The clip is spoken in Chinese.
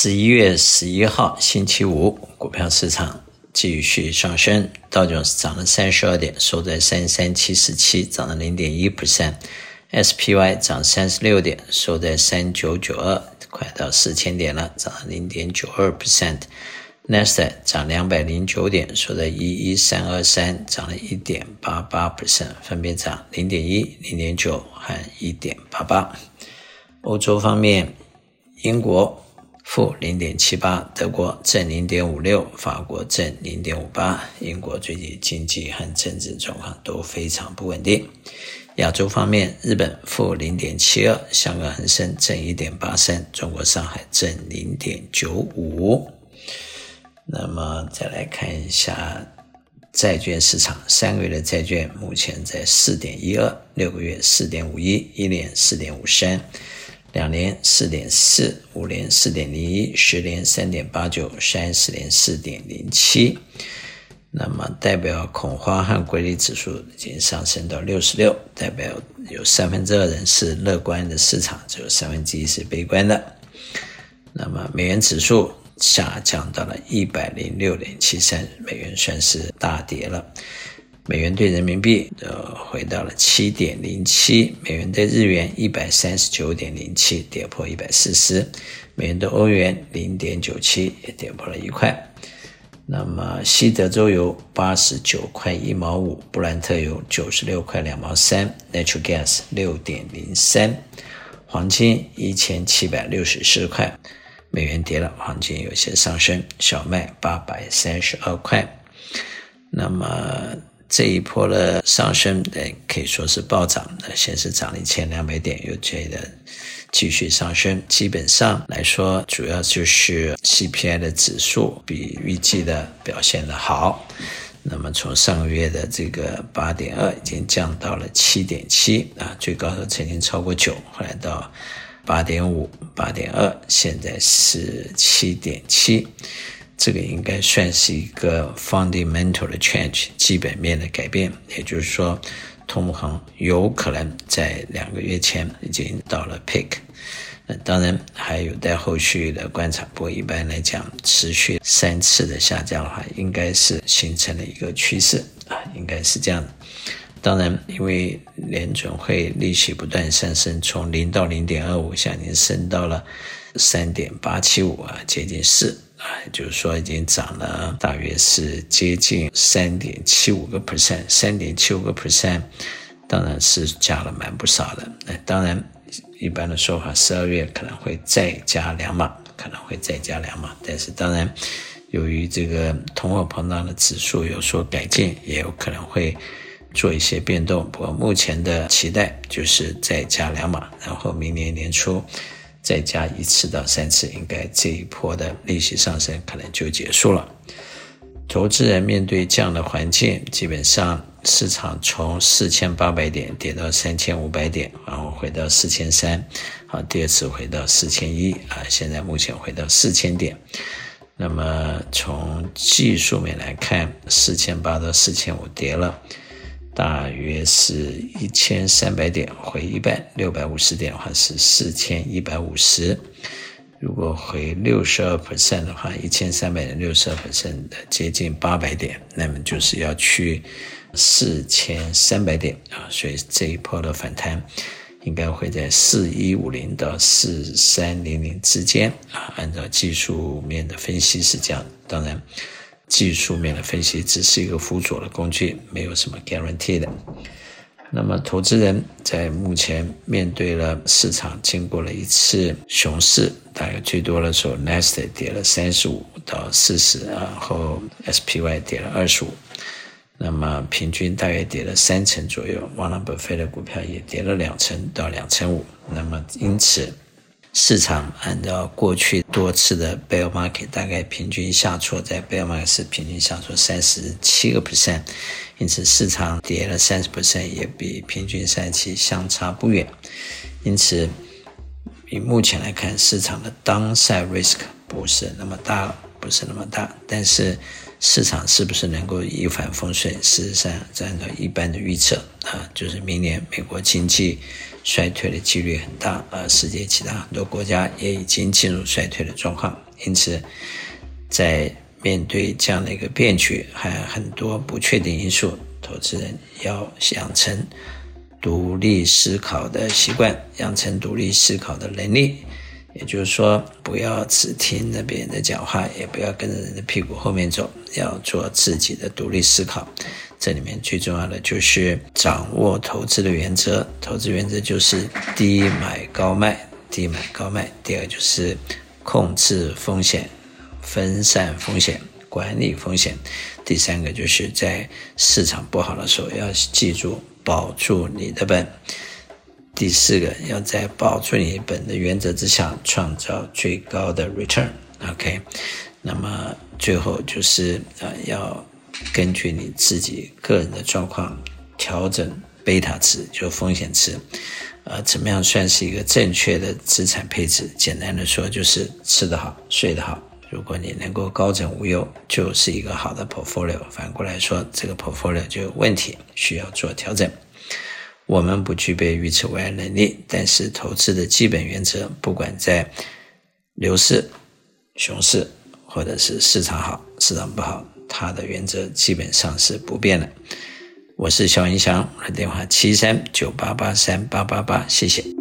十一月十一号星期五，股票市场继续上升，道琼斯涨了三十二点，收在三三七四七，涨了零点一 percent；SPY 涨三十六点，收在三九九二，快到四千点了，涨了零点九二 percent；Nasdaq 涨两百零九点，收在一一三二三，涨了一点八八 percent，分别涨零点一、零点九和一点八八。欧洲方面，英国。负零点七八，德国正零点五六，法国正零点五八。英国最近经济和政治状况都非常不稳定。亚洲方面，日本负零点七二，香港恒生正一点八三，中国上海正零点九五。那么再来看一下债券市场，三个月的债券目前在四点一二，六个月四点五一，一年四点五三。两年四点四，五年四点零一，十年三点八九，三十年四点零七。那么代表恐慌和规律指数已经上升到六十六，代表有三分之二人是乐观的市场，只有三分之一是悲观的。那么美元指数下降到了一百零六点七三，美元算是大跌了。美元兑人民币呃回到了七点零七，美元兑日元一百三十九点零七，跌破一百四十，美元兑欧元零点九七，也跌破了一块。那么西德州油八十九块一毛五，布兰特油九十六块两毛三，Natural Gas 六点零三，黄金一千七百六十四块，美元跌了，黄金有些上升，小麦八百三十二块，那么。这一波的上升，可以说是暴涨的，先是涨了一千两百点，又接着继续上升。基本上来说，主要就是 CPI 的指数比预计的表现的好。那么从上个月的这个八点二，已经降到了七点七啊，最高的曾经超过九，后来到八点五、八点二，现在是七点七。这个应该算是一个 fundamental 的 change，基本面的改变，也就是说，通膨有可能在两个月前已经到了 peak，那当然还有待后续的观察。不过一般来讲，持续三次的下降的话，应该是形成了一个趋势啊，应该是这样的。当然，因为联准会利息不断上升，从零到零点二五，现在已经升到了三点八七五啊，接近四。啊，就是说已经涨了，大约是接近三点七五个 percent，三点七五个 percent，当然是加了蛮不少的。那当然，一般的说法，十二月可能会再加两码，可能会再加两码。但是当然，由于这个通货膨胀的指数有所改进，也有可能会做一些变动。不过目前的期待就是再加两码，然后明年年初。再加一次到三次，应该这一波的利息上升可能就结束了。投资人面对这样的环境，基本上市场从四千八百点跌到三千五百点，然后回到四千三，好，第二次回到四千一，啊，现在目前回到四千点。那么从技术面来看，四千八到四千五跌了。大约是一千三百点回一半，六百五十点的话是四千一百五十。如果回六十二 percent 的话，一千三百点六十二 percent 的接近八百点，那么就是要去四千三百点啊。所以这一波的反弹应该会在四一五零到四三零零之间啊。按照技术面的分析是这样，当然。技术面的分析只是一个辅佐的工具，没有什么 guarantee 的。那么，投资人在目前面对了市场经过了一次熊市，大概最多的时候，Nasdaq 跌了三十五到四十，然后 SPY 跌了二十五，那么平均大约跌了三成左右。沃伦·巴菲特的股票也跌了两成到两成五。那么，因此。市场按照过去多次的 bear market，大概平均下挫在 bear market 是平均下挫三十七个 percent，因此市场跌了三十 percent 也比平均三十七相差不远。因此，以目前来看，市场的 downside risk 不是那么大，不是那么大。但是市场是不是能够一帆风顺？事实上，按照一般的预测啊，就是明年美国经济。衰退的几率很大，而世界其他很多国家也已经进入衰退的状况。因此，在面对这样的一个变局，还有很多不确定因素，投资人要养成独立思考的习惯，养成独立思考的能力。也就是说，不要只听着别人的讲话，也不要跟着人的屁股后面走，要做自己的独立思考。这里面最重要的就是掌握投资的原则，投资原则就是低买高卖，低买高卖。第二就是控制风险，分散风险，管理风险。第三个就是在市场不好的时候，要记住保住你的本。第四个，要在保住你本的原则之下，创造最高的 return。OK，那么最后就是呃，要根据你自己个人的状况调整贝塔值，就风险值。呃，怎么样算是一个正确的资产配置？简单的说，就是吃得好，睡得好。如果你能够高枕无忧，就是一个好的 portfolio。反过来说，这个 portfolio 就有问题，需要做调整。我们不具备预测未来能力，但是投资的基本原则，不管在牛市、熊市，或者是市场好、市场不好，它的原则基本上是不变的。我是肖云翔，我的电话七三九八八三八八八，谢谢。